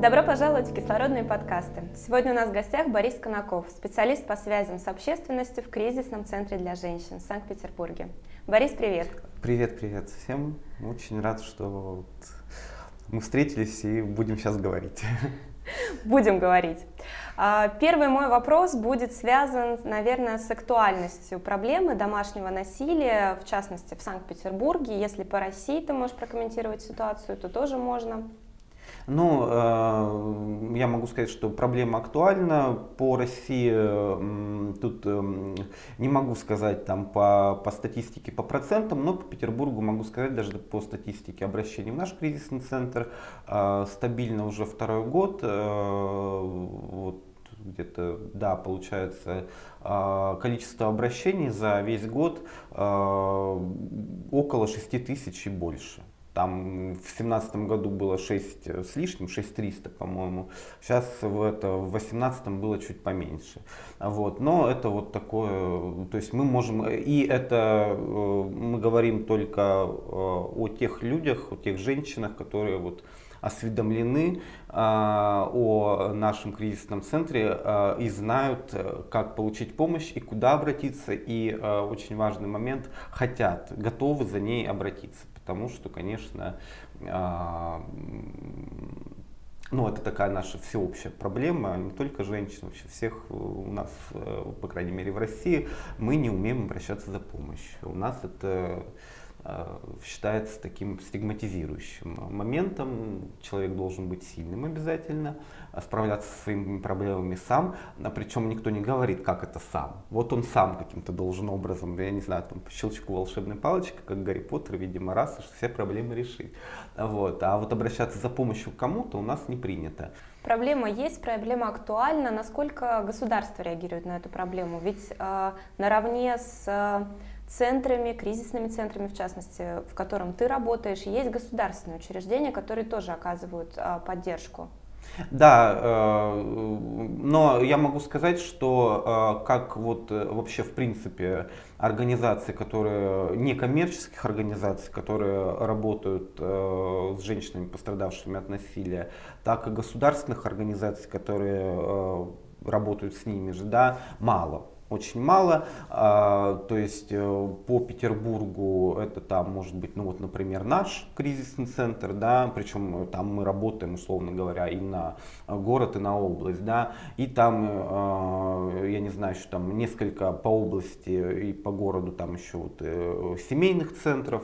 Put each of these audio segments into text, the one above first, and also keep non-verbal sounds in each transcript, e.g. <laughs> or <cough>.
Добро пожаловать в кислородные подкасты. Сегодня у нас в гостях Борис Конаков, специалист по связям с общественностью в кризисном центре для женщин в Санкт-Петербурге. Борис, привет. Привет, привет всем. Очень рад, что мы встретились и будем сейчас говорить. <laughs> Будем говорить. А, первый мой вопрос будет связан, наверное, с актуальностью проблемы домашнего насилия, в частности, в Санкт-Петербурге. Если по России ты можешь прокомментировать ситуацию, то тоже можно. Ну, э, я могу сказать, что проблема актуальна. По России тут э, не могу сказать там по, по статистике, по процентам, но по Петербургу могу сказать даже по статистике обращений в наш кризисный центр э, стабильно уже второй год. Вот где-то, да, получается, количество обращений за весь год около 6 тысяч и больше. Там в семнадцатом году было 6 с лишним, 6300, по-моему. Сейчас в, это, в 18 было чуть поменьше. Вот. Но это вот такое, то есть мы можем, и это э, мы говорим только э, о тех людях, о тех женщинах, которые вот осведомлены э, о нашем кризисном центре э, и знают, как получить помощь и куда обратиться. И э, очень важный момент, хотят, готовы за ней обратиться тому, что, конечно, а, ну, это такая наша всеобщая проблема, не только женщин, вообще всех у нас, э, по крайней мере в России, мы не умеем обращаться за помощью. У нас это считается таким стигматизирующим моментом. Человек должен быть сильным обязательно, а справляться со своими проблемами сам, а причем никто не говорит, как это сам. Вот он сам каким-то должен образом, я не знаю, там, по щелчку волшебной палочки, как Гарри Поттер, видимо, раз, и все проблемы решить. Вот. А вот обращаться за помощью к кому-то у нас не принято. Проблема есть, проблема актуальна. Насколько государство реагирует на эту проблему? Ведь э, наравне с э, центрами, кризисными центрами, в частности, в котором ты работаешь, есть государственные учреждения, которые тоже оказывают а, поддержку. Да, э, но я могу сказать, что э, как вот э, вообще в принципе организации, которые некоммерческих организаций, которые работают с женщинами, пострадавшими от насилия, так и государственных организаций, которые работают с ними же, да, мало очень мало. А, то есть э, по Петербургу это там может быть, ну вот, например, наш кризисный центр, да, причем там мы работаем, условно говоря, и на город, и на область, да, и там, э, я не знаю, что там несколько по области и по городу там еще вот э, семейных центров,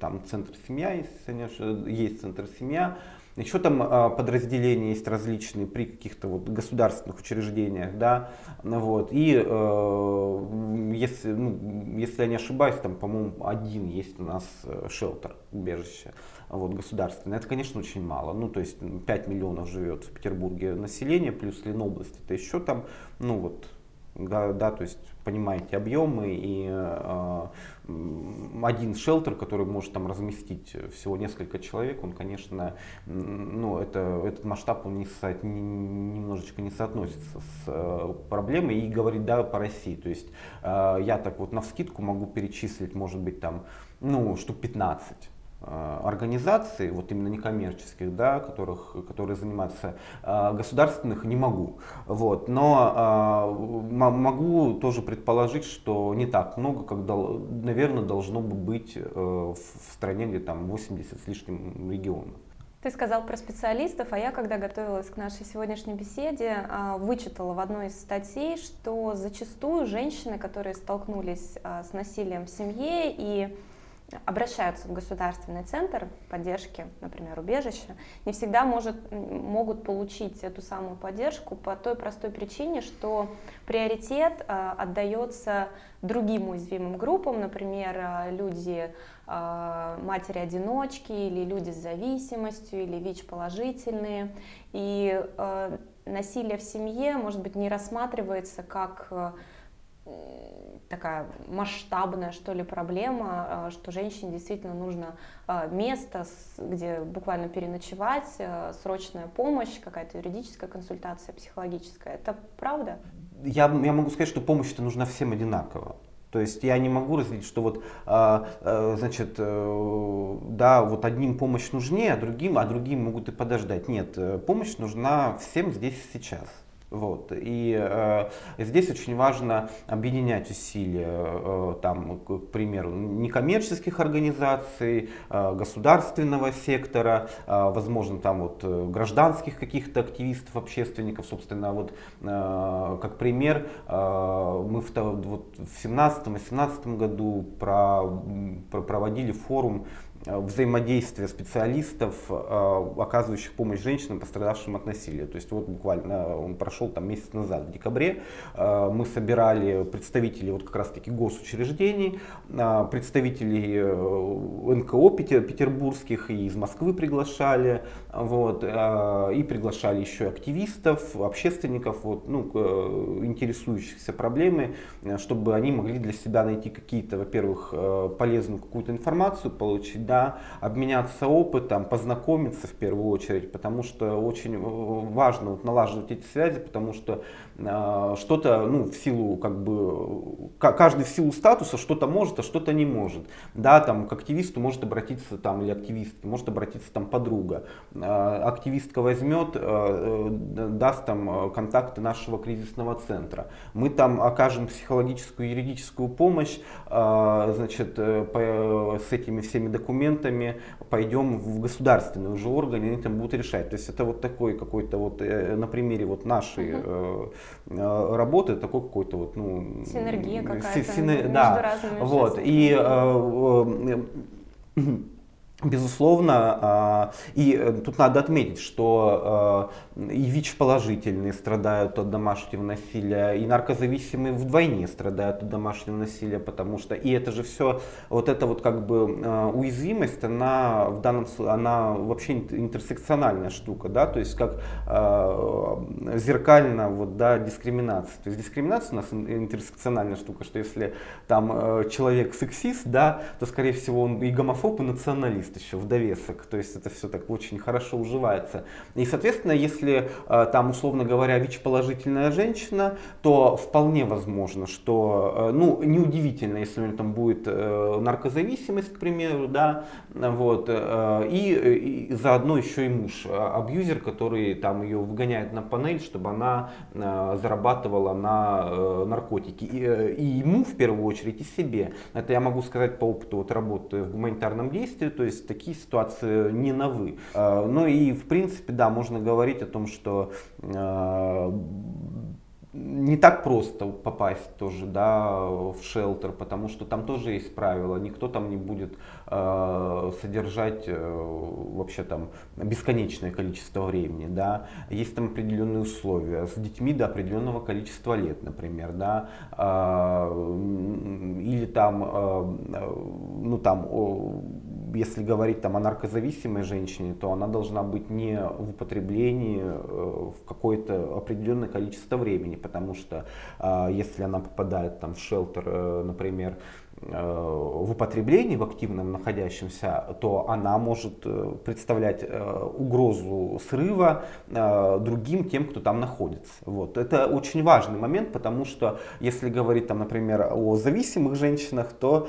там центр семья, если конечно, есть центр семья, еще там а, подразделения есть различные при каких-то вот государственных учреждениях, да, вот. И э, если, ну, если я не ошибаюсь, там, по-моему, один есть у нас э, шелтер, убежище, вот, государственное. Это, конечно, очень мало. Ну, то есть 5 миллионов живет в Петербурге населения, плюс Ленобласть, это еще там, ну, вот, да, да, то есть понимаете объемы и э, один шелтер, который может там разместить всего несколько человек, он, конечно, ну, это, этот масштаб он не со, не, немножечко не соотносится с э, проблемой и говорит, да, по России. То есть э, я так вот на вскидку могу перечислить, может быть, там, ну, штук 15 Э, организаций, вот именно некоммерческих, да, которых, которые занимаются э, государственных, не могу. Вот. Но э, могу тоже предположить, что не так много, как, наверное, должно бы быть в стране, где там 80 с лишним регионов. Ты сказал про специалистов, а я, когда готовилась к нашей сегодняшней беседе, вычитала в одной из статей, что зачастую женщины, которые столкнулись с насилием в семье и обращаются в государственный центр поддержки, например, убежища, не всегда может, могут получить эту самую поддержку по той простой причине, что приоритет э, отдается другим уязвимым группам, например, э, люди э, матери-одиночки или люди с зависимостью или ВИЧ-положительные. И э, насилие в семье, может быть, не рассматривается как э, такая масштабная, что ли, проблема, э, что женщине действительно нужно э, место, где буквально переночевать, э, срочная помощь, какая-то юридическая консультация, психологическая. Это правда? Я, я могу сказать, что помощь-то нужна всем одинаково. То есть я не могу разделить, что вот, а, а, значит, да, вот одним помощь нужнее, а другим, а другим могут и подождать. Нет, помощь нужна всем здесь сейчас. Вот. И э, здесь очень важно объединять усилия, э, там, к примеру, некоммерческих организаций, э, государственного сектора, э, возможно, там вот э, гражданских каких-то активистов, общественников, собственно, вот э, как пример, э, мы в, вот, в 17-18 году про, про, проводили форум Э, взаимодействия специалистов, э, оказывающих помощь женщинам, пострадавшим от насилия. То есть вот буквально он прошел там месяц назад, в декабре, э, мы собирали представителей вот как раз таки госучреждений, представителей НКО петербургских и из Москвы приглашали, вот, и приглашали еще активистов, общественников, вот, ну, интересующихся проблемой, чтобы они могли для себя найти какие-то, во-первых, полезную какую-то информацию, получить да, обменяться опытом, познакомиться в первую очередь, потому что очень важно вот, налаживать эти связи, потому что э, что-то, ну, в силу, как бы, каждый в силу статуса что-то может, а что-то не может. Да, там, к активисту может обратиться, там, или активистке, может обратиться там подруга. Э, активистка возьмет, э, э даст там контакты нашего кризисного центра. Мы там окажем психологическую, юридическую помощь, э, значит, э, по, с этими всеми документами, документами, пойдем в государственный уже орган, и они там будут решать. То есть это вот такой какой-то вот э, на примере вот нашей угу. работы, такой какой-то вот, ну... Синергия какая-то синер... между да. разными Вот, и <clears throat> <clears throat> Безусловно, а, и э, тут надо отметить, что э, и ВИЧ-положительные страдают от домашнего насилия, и наркозависимые вдвойне страдают от домашнего насилия, потому что, и это же все, вот эта вот как бы э, уязвимость, она в данном случае, она вообще интерсекциональная штука, да, то есть как зеркально вот, да, дискриминация. То есть дискриминация у нас интерсекциональная штука, что если там человек сексист, да, то скорее всего он и гомофоб, и националист специалист еще в довесок, то есть это все так очень хорошо уживается. И, соответственно, если э, там, условно говоря, ВИЧ-положительная женщина, то вполне возможно, что, э, ну, неудивительно, если у нее там будет э, наркозависимость, к примеру, да, вот, и, и заодно еще и муж, абьюзер, который там ее выгоняет на панель, чтобы она зарабатывала на наркотики. И, и ему, в первую очередь, и себе. Это я могу сказать по опыту вот работы в гуманитарном действии, то есть есть такие ситуации не новы. А, ну и в принципе, да, можно говорить о том, что а, не так просто попасть тоже да, в шелтер, потому что там тоже есть правила. Никто там не будет э, содержать э, вообще там бесконечное количество времени. Да. Есть там определенные условия. С детьми до определенного количества лет, например. Да. Э, или там, э, ну, там если говорить там, о наркозависимой женщине, то она должна быть не в употреблении э, в какое-то определенное количество времени, потому что а, если она попадает там, в шелтер, э, например, Э, в употреблении, в активном находящемся, то она может э, представлять угрозу срыва другим тем, кто там находится. Вот. Это очень важный момент, потому что если говорить, там, например, о зависимых женщинах, то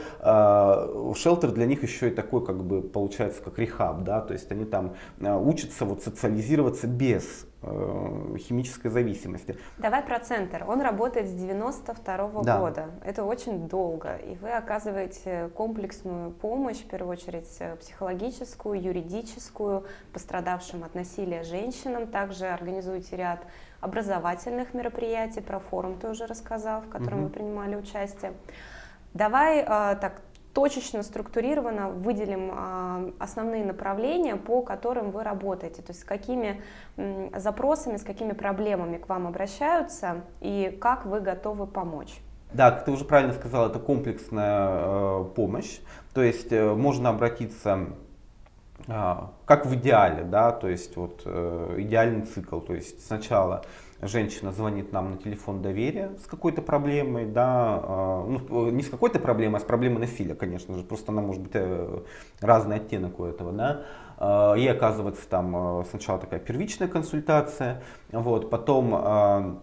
шелтер для них еще и такой, как бы, получается, как рехаб, да, то есть они там учатся вот, социализироваться без химической зависимости. Давай про центр. Он работает с 92 -го да. года. Это очень долго. И вы оказываете комплексную помощь, в первую очередь э, психологическую, юридическую, пострадавшим от насилия женщинам. Также организуете ряд образовательных мероприятий. Про форум ты уже рассказал, в котором угу. вы принимали участие. Давай э, так точечно, структурированно выделим а, основные направления, по которым вы работаете, то есть с какими запросами, с какими проблемами к вам обращаются и как вы готовы помочь. Да, как ты уже правильно сказал, это комплексная э, помощь. То есть э, можно обратиться э, как в идеале, да, то есть вот э, идеальный цикл. То есть сначала женщина звонит нам на телефон доверия с какой-то проблемой, да, э, ну, не с какой-то проблемой, а с проблемой насилия, конечно же, просто она может быть э, разный оттенок у этого, да. Э, ей оказывается там э, сначала такая первичная консультация, вот, потом э,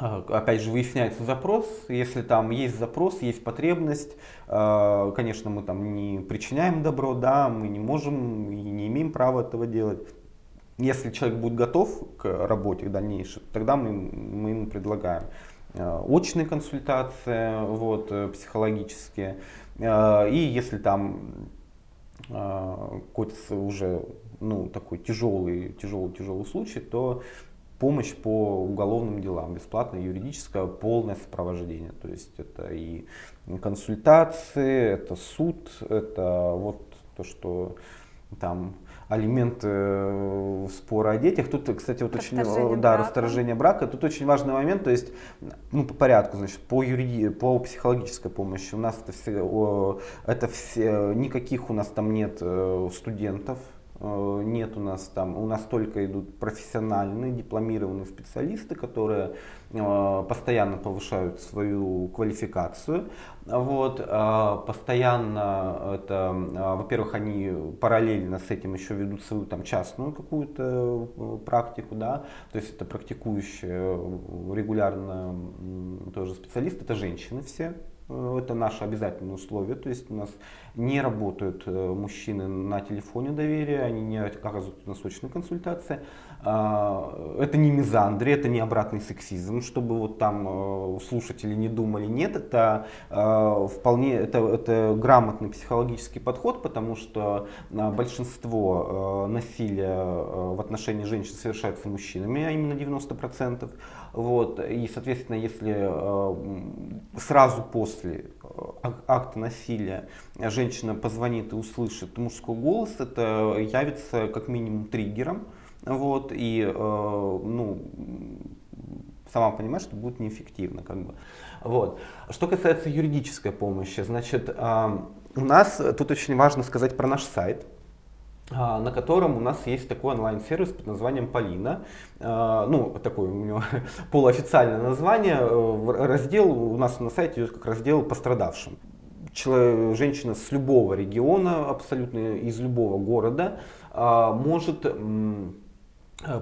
а, опять же, выясняется запрос. Если там есть запрос, есть потребность, а, конечно, мы там не причиняем добро, да, мы не можем и не имеем права этого делать. Если человек будет готов к работе к дальнейшей, тогда мы, мы ему предлагаем а, очные консультации, вот, э, психологические. И если там какой-то уже ну, такой тяжелый, тяжелый, тяжелый случай, то помощь по уголовным делам, бесплатное юридическое полное сопровождение. То есть это и консультации, это суд, это вот то, что там алименты э, спора о детях. Тут, кстати, вот очень, да, брака. расторжение брака. Тут очень важный момент, то есть, ну, по порядку, значит, по юриди, по психологической помощи у нас это все, это все, никаких у нас там нет э, студентов, нет у нас там, у нас только идут профессиональные, дипломированные специалисты, которые э, постоянно повышают свою квалификацию. Вот, э, постоянно это, во-первых, они параллельно с этим еще ведут свою там частную какую-то практику, да, то есть это практикующие регулярно тоже специалисты, это женщины все, это наше обязательное условие, то есть у нас не работают э, мужчины на телефоне доверия, они не оказывают насочные консультации. А, это не мизандри, это не обратный сексизм, чтобы вот там э, слушатели не думали. Нет, это э, вполне это, это грамотный психологический подход, потому что большинство насилия в отношении женщин совершается мужчинами, а именно 90%. Вот, и, соответственно, если сразу после акта насилия женщина позвонит и услышит мужской голос, это явится как минимум триггером. Вот, и, э, ну, сама понимаешь, что будет неэффективно. Как бы. вот. Что касается юридической помощи, значит, э, у нас тут очень важно сказать про наш сайт э, на котором у нас есть такой онлайн-сервис под названием Полина. Ну, такое у него <laughs> полуофициальное название. Раздел у нас на сайте идет как раздел пострадавшим человек, женщина с любого региона, абсолютно из любого города, а, может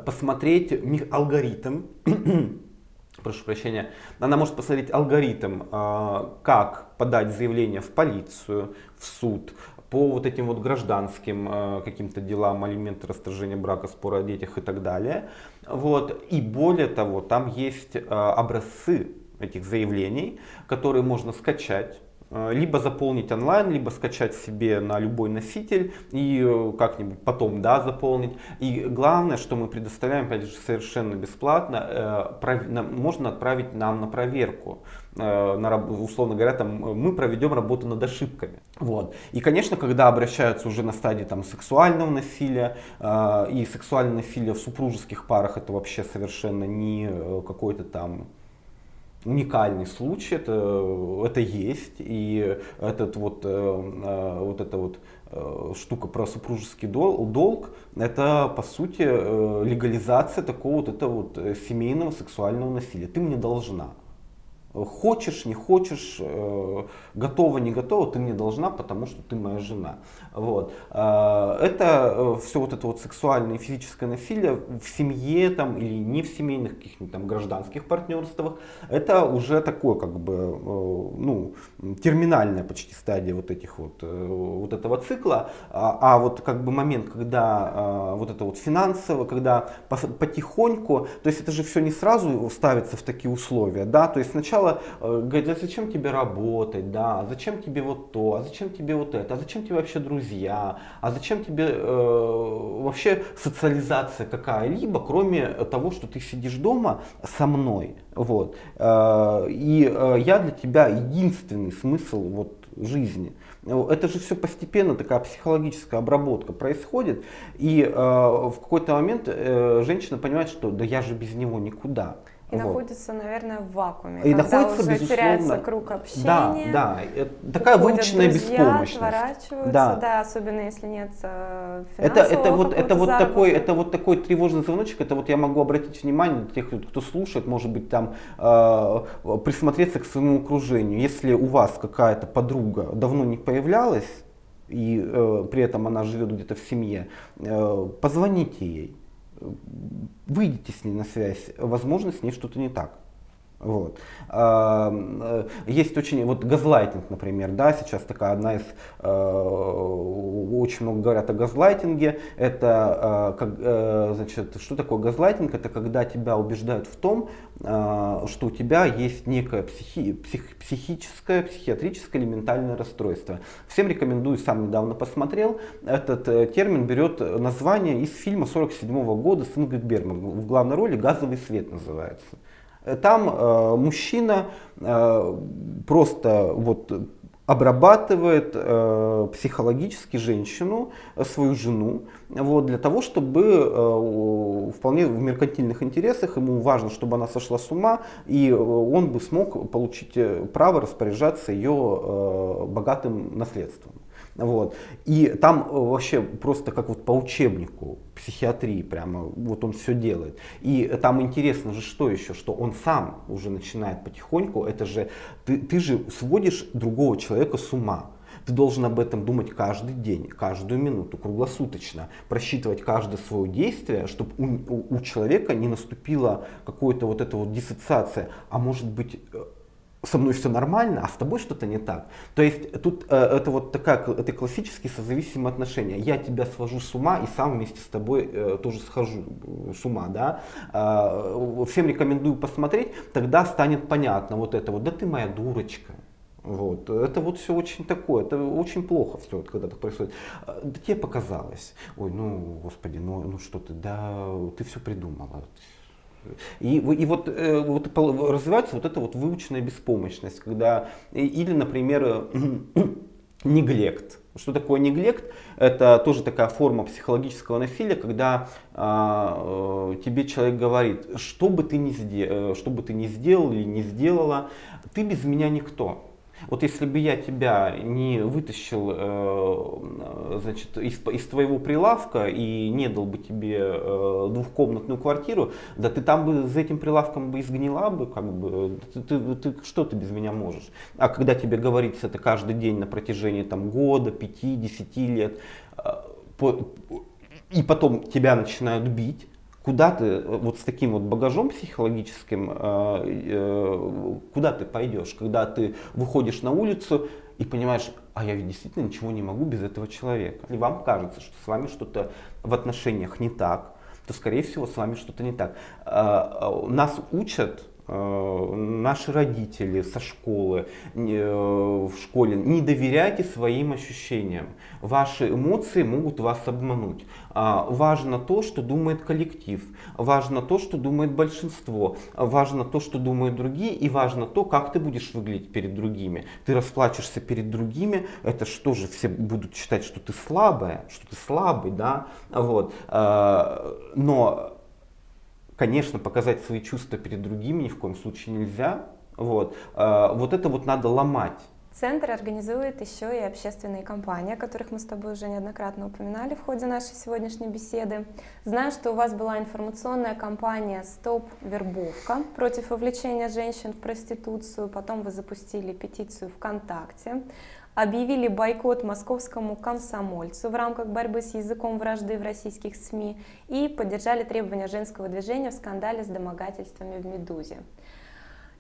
посмотреть алгоритм, <clears throat> прошу прощения, она может посмотреть алгоритм, а, как подать заявление в полицию, в суд, по вот этим вот гражданским э, каким-то делам, алименты, расторжение брака, спора о детях и так далее. Вот. И более того, там есть э, образцы этих заявлений, которые можно скачать Э, либо заполнить онлайн, либо скачать себе на любой носитель и э, как-нибудь потом да, заполнить. И главное, что мы предоставляем, опять же, совершенно бесплатно, э, можно отправить нам на проверку. На, условно говоря, там, мы проведем работу над ошибками. Вот. И, конечно, когда обращаются уже на стадии там, сексуального насилия, и сексуальное насилие в супружеских парах, это вообще совершенно не какой-то там уникальный случай, это, это есть, и этот вот, э, э, вот эта вот э, штука про супружеский долг, это по сути легализация такого вот этого вот семейного сексуального насилия. Ты мне должна. Хочешь, не хочешь, э, готова, не готова, ты мне должна, потому что ты моя жена. Вот. А, это э, все вот это вот сексуальное и физическое насилие в семье там, или не в семейных каких-нибудь там гражданских партнерствах, это уже такое как бы, э, ну, терминальная почти стадия вот этих вот, вот этого цикла. А, а вот как бы момент, когда вот это вот финансово, когда потихоньку, то есть это же все не сразу ставится в такие условия, да, то есть сначала сначала э, говорит, а зачем тебе работать, да, а зачем тебе вот то, а зачем тебе вот это, а зачем тебе вообще друзья, а зачем тебе э, вообще социализация какая-либо, кроме того, что ты сидишь дома со мной, вот, э, и э, я для тебя единственный смысл вот жизни. Это же все постепенно такая психологическая обработка происходит, и э, в какой-то момент э, женщина понимает, что да я же без него никуда. И вот. находится, наверное, в вакууме. И когда находится, уже безусловно, теряется круг общения. Да, да. Такая выученная друзья, беспомощность. отворачиваются, да. да, особенно если нет э, это, это вот, это вот заработка. такой, это вот такой тревожный звоночек. Это вот я могу обратить внимание тех, кто слушает, может быть, там э, присмотреться к своему окружению. Если у вас какая-то подруга давно не появлялась и э, при этом она живет где-то в семье, э, позвоните ей выйдите с ней на связь, возможно, с ней что-то не так. Вот. Э, есть очень, вот газлайтинг, например, да, сейчас такая одна из, э, очень много говорят о газлайтинге, это, э, как, значит, что такое газлайтинг, это когда тебя убеждают в том, что у тебя есть некое психи, псих, психическое, психиатрическое или ментальное расстройство. Всем рекомендую, сам недавно посмотрел, этот термин берет название из фильма 47 года с Ингрид Бергман, в главной роли «Газовый свет» называется. Там э, мужчина э, просто вот обрабатывает э, психологически женщину, э, свою жену, вот, для того, чтобы э, вполне в меркантильных интересах ему важно, чтобы она сошла с ума, и он бы смог получить э, право распоряжаться ее э, богатым наследством. Вот. И там э, вообще просто как вот по учебнику психиатрии прямо вот он все делает. И там интересно же что еще, что он сам уже начинает потихоньку, это же, ты, ты же сводишь другого человека с ума. Ты должен об этом думать каждый день, каждую минуту, круглосуточно, просчитывать каждое свое действие, чтобы у, у, человека не наступила какая-то вот эта вот диссоциация, а может быть э, со мной все нормально, а с тобой что-то не так. То есть тут э, это вот такая, это классические созависимые отношения. Я тебя свожу с ума и сам вместе с тобой э, тоже схожу с ума, да. Э, всем рекомендую посмотреть, тогда станет понятно вот это вот, да ты моя дурочка. Вот. Это вот все очень такое, это очень плохо все, когда так происходит. Э, да тебе показалось. Ой, ну, господи, ну, ну что ты, да, ты все придумала. И, и вот, э, вот развивается вот эта вот выученная беспомощность, когда, или, например, <clears throat> неглект. Что такое неглект? Это тоже такая форма психологического насилия, когда а, э, тебе человек говорит, что бы ты ни сделал, э, что бы ты ни сделал или не сделала, ты без меня никто. Вот если бы я тебя не вытащил э, значит, из, из твоего прилавка и не дал бы тебе э, двухкомнатную квартиру, да ты там бы за этим прилавком бы изгнила бы, как бы, ты, ты, ты, что ты без меня можешь? А когда тебе говорится это каждый день на протяжении там, года, пяти, десяти лет, э, по, и потом тебя начинают бить, куда ты э, вот с таким вот багажом психологическим, э, э, куда ты пойдешь, когда ты выходишь на улицу и понимаешь, а я ведь действительно ничего не могу без этого человека. Если вам кажется, что с вами что-то в отношениях не так, то скорее всего с вами что-то не так. Нас учат наши родители со школы, э, в школе, не доверяйте своим ощущениям. Ваши эмоции могут вас обмануть. А, важно то, что думает коллектив, важно то, что думает большинство, важно то, что думают другие, и важно то, как ты будешь выглядеть перед другими. Ты расплачешься перед другими, это что же, все будут считать, что ты слабая, что ты слабый, да, вот. А, но Конечно, показать свои чувства перед другими ни в коем случае нельзя. Вот, а, вот это вот надо ломать. Центр организует еще и общественные кампании, о которых мы с тобой уже неоднократно упоминали в ходе нашей сегодняшней беседы. Знаю, что у вас была информационная кампания «Стоп вербовка» против вовлечения женщин в проституцию. Потом вы запустили петицию ВКонтакте объявили бойкот московскому комсомольцу в рамках борьбы с языком вражды в российских СМИ и поддержали требования женского движения в скандале с домогательствами в «Медузе».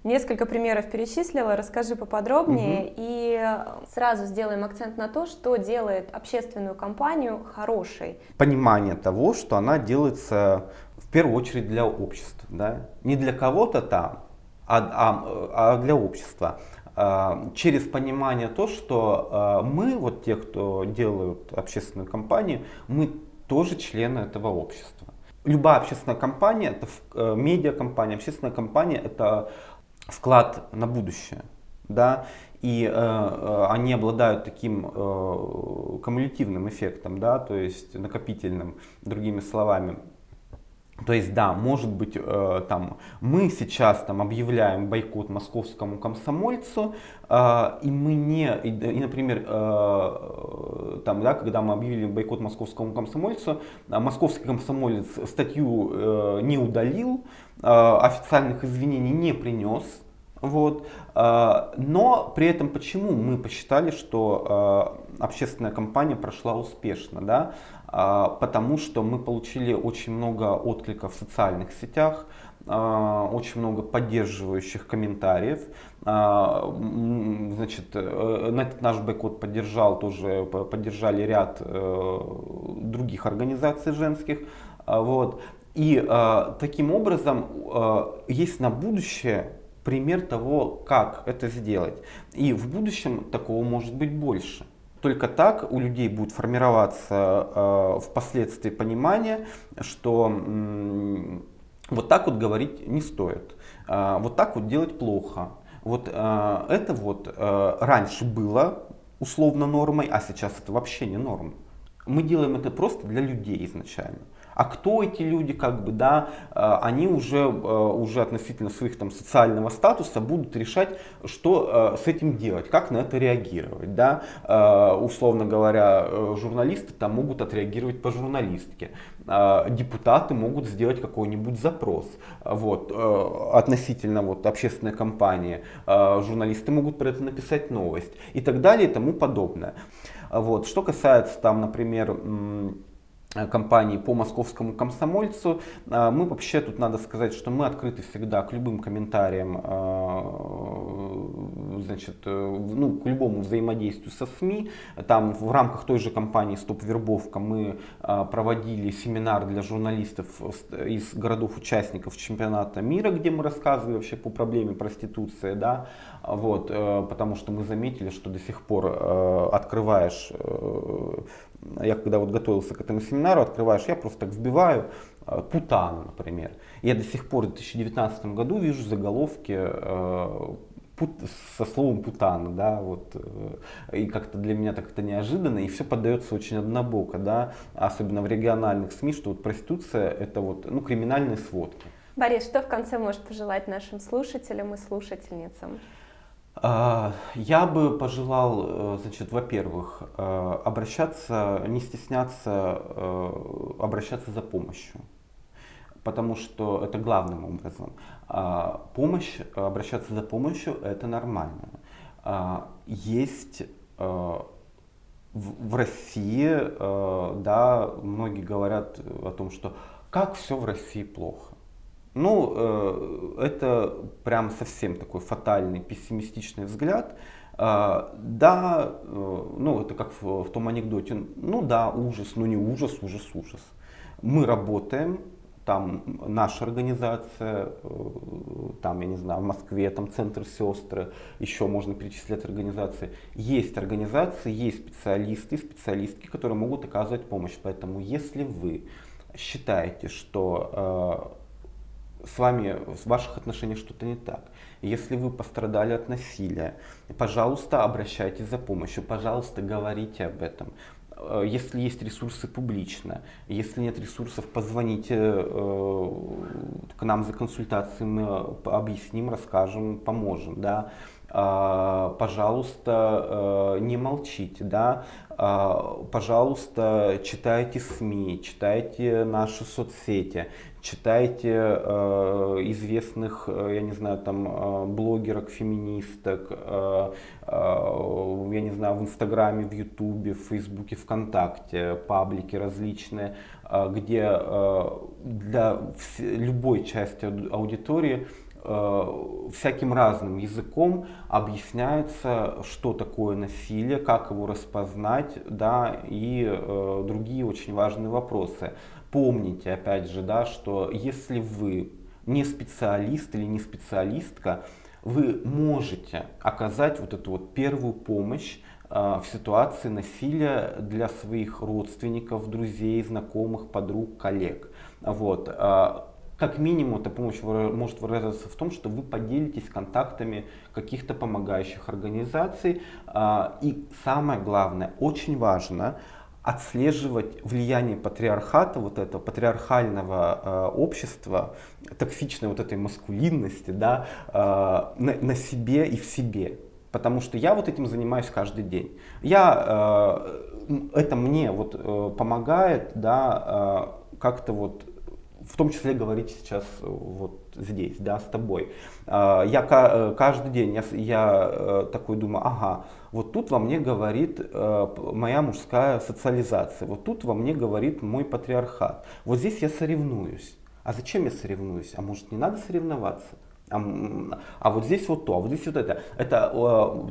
Несколько примеров перечислила, расскажи поподробнее угу. и сразу сделаем акцент на то, что делает общественную кампанию хорошей. Понимание того, что она делается в первую очередь для общества, да? не для кого-то там, а, а, а для общества. А, через понимание то, что а, мы, вот те, кто делают общественную кампанию, мы тоже члены этого общества. Любая общественная компания, это э, медиакомпания, общественная компания, это вклад на будущее. да, и э, они обладают таким э, кумулятивным эффектом, да, то есть накопительным, другими словами. То есть, да, может быть, э, там, мы сейчас там объявляем бойкот московскому комсомольцу, э, и мы не, и, и например, э, там, да, когда мы объявили бойкот московскому комсомольцу, э, московский комсомолец статью э, не удалил, э, официальных извинений не принес, вот, э, но при этом почему мы посчитали, что э, общественная кампания прошла успешно, да? А, потому что мы получили очень много откликов в социальных сетях, а, очень много поддерживающих комментариев. А, значит, э, наш бойкот поддержал тоже, поддержали ряд э, других организаций женских. Вот. И таким образом есть на будущее пример того, как это сделать. И в будущем такого может быть больше. Только так у людей будет формироваться э, впоследствии понимание, что э, вот так вот говорить не стоит, э, вот так вот делать плохо. Вот э, это вот э, раньше было условно нормой, а сейчас это вообще не норма. Мы делаем это просто для людей изначально. А кто эти люди, как бы, да, э, они уже, э, уже относительно своих там социального статуса будут решать, что э, с этим делать, как на это реагировать, да. Условно говоря, журналисты там могут отреагировать по журналистке, депутаты могут сделать какой-нибудь запрос, вот, относительно вот общественной кампании, журналисты могут про это написать новость и так далее и тому подобное. Вот. Что касается там, например, компании по московскому комсомольцу. Э, мы вообще тут надо сказать, что мы открыты всегда к любым комментариям, э, значит, ну, к любому взаимодействию со СМИ. Там в рамках той же компании Стоп Вербовка мы проводили семинар для журналистов из городов-участников чемпионата мира, где мы рассказывали вообще по проблеме проституции, да, вот, потому что мы заметили, что до сих пор открываешь я когда вот готовился к этому семинару, открываешь, я просто так вбиваю э, Путана, например. Я до сих пор в 2019 году вижу заголовки э, со словом путана, да, вот, э, и как-то для меня так это неожиданно, и все поддается очень однобоко, да, особенно в региональных СМИ, что вот проституция это вот, ну, криминальные сводки. Борис, что в конце можешь пожелать нашим слушателям и слушательницам? А, я бы пожелал, э, значит, во-первых, э, обращаться, не стесняться, э, обращаться за помощью. Потому что это главным образом. А, помощь, обращаться за помощью это нормально. А, есть в России, да, многие говорят о том, что как все в России плохо. Ну, э, это прям совсем такой фатальный, пессимистичный взгляд. Э, да, э, ну это как в, в том анекдоте, ну да, ужас, но не ужас, ужас, ужас. Мы работаем, там наша организация, там, я не знаю, в Москве, там Центр Сестры, еще можно перечислять организации. Есть организации, есть специалисты, специалистки, которые могут оказывать помощь. Поэтому если вы считаете, что с вами, в ваших отношениях что-то не так. Если вы пострадали от насилия, пожалуйста, обращайтесь за помощью, пожалуйста, говорите об этом. Э, если есть ресурсы публично, если нет ресурсов, позвоните э, к нам за консультацией, мы объясним, расскажем, поможем. Да? А, пожалуйста, э, не молчите, да, а, пожалуйста, читайте СМИ, читайте наши соцсети, читайте э, известных, э, я не знаю, там блогерок, феминисток, я не знаю, в Инстаграме, в Ютубе, в Фейсбуке, ВКонтакте, паблики различные, где для любой части аудитории всяким разным языком объясняется, что такое насилие, как его распознать, да, и э, другие очень важные вопросы. Помните, опять же, да, что если вы не специалист или не специалистка, вы можете оказать вот эту вот первую помощь э, в ситуации насилия для своих родственников, друзей, знакомых, подруг, коллег. Вот. Как минимум, эта помощь может выражаться в том, что вы поделитесь контактами каких-то помогающих организаций. А, и самое главное, очень важно, отслеживать влияние патриархата, вот этого патриархального э, общества, токсичной вот этой маскулинности, да, э, на, себе и в себе. Потому что я вот этим занимаюсь каждый день. Я, это мне вот э, помогает, да, как-то вот в том числе говорить сейчас вот здесь, да, с тобой. А, я э, каждый день, я, я э, такой думаю, ага, вот тут во мне говорит э, моя мужская социализация, вот тут во мне говорит мой патриархат. Вот здесь я соревнуюсь. А зачем я соревнуюсь? А может не надо соревноваться? А, а вот здесь вот то, а вот здесь вот это. Это,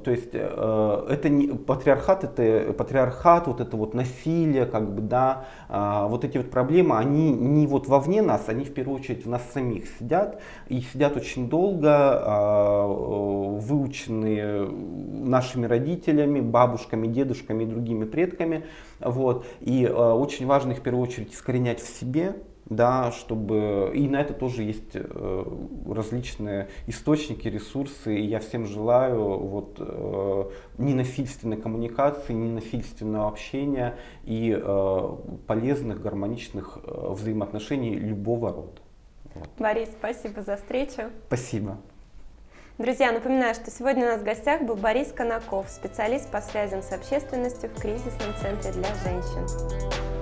то есть, э, это не, патриархат, это патриархат, вот это вот насилие, как бы, да, а, вот эти вот проблемы, они не вот вовне нас, они в первую очередь в нас самих сидят, и сидят очень долго, а, выученные нашими родителями, бабушками, дедушками и другими предками, вот, и очень важно их в первую очередь искоренять в себе, да, чтобы и на это тоже есть э, различные источники, ресурсы, и я всем желаю вот э, ненасильственной коммуникации, ненасильственного общения и э, полезных гармоничных взаимоотношений любого рода. Вот. Борис, спасибо за встречу. Спасибо. Друзья, напоминаю, что сегодня у нас в гостях был Борис Конаков, специалист по связям с общественностью в кризисном центре для женщин.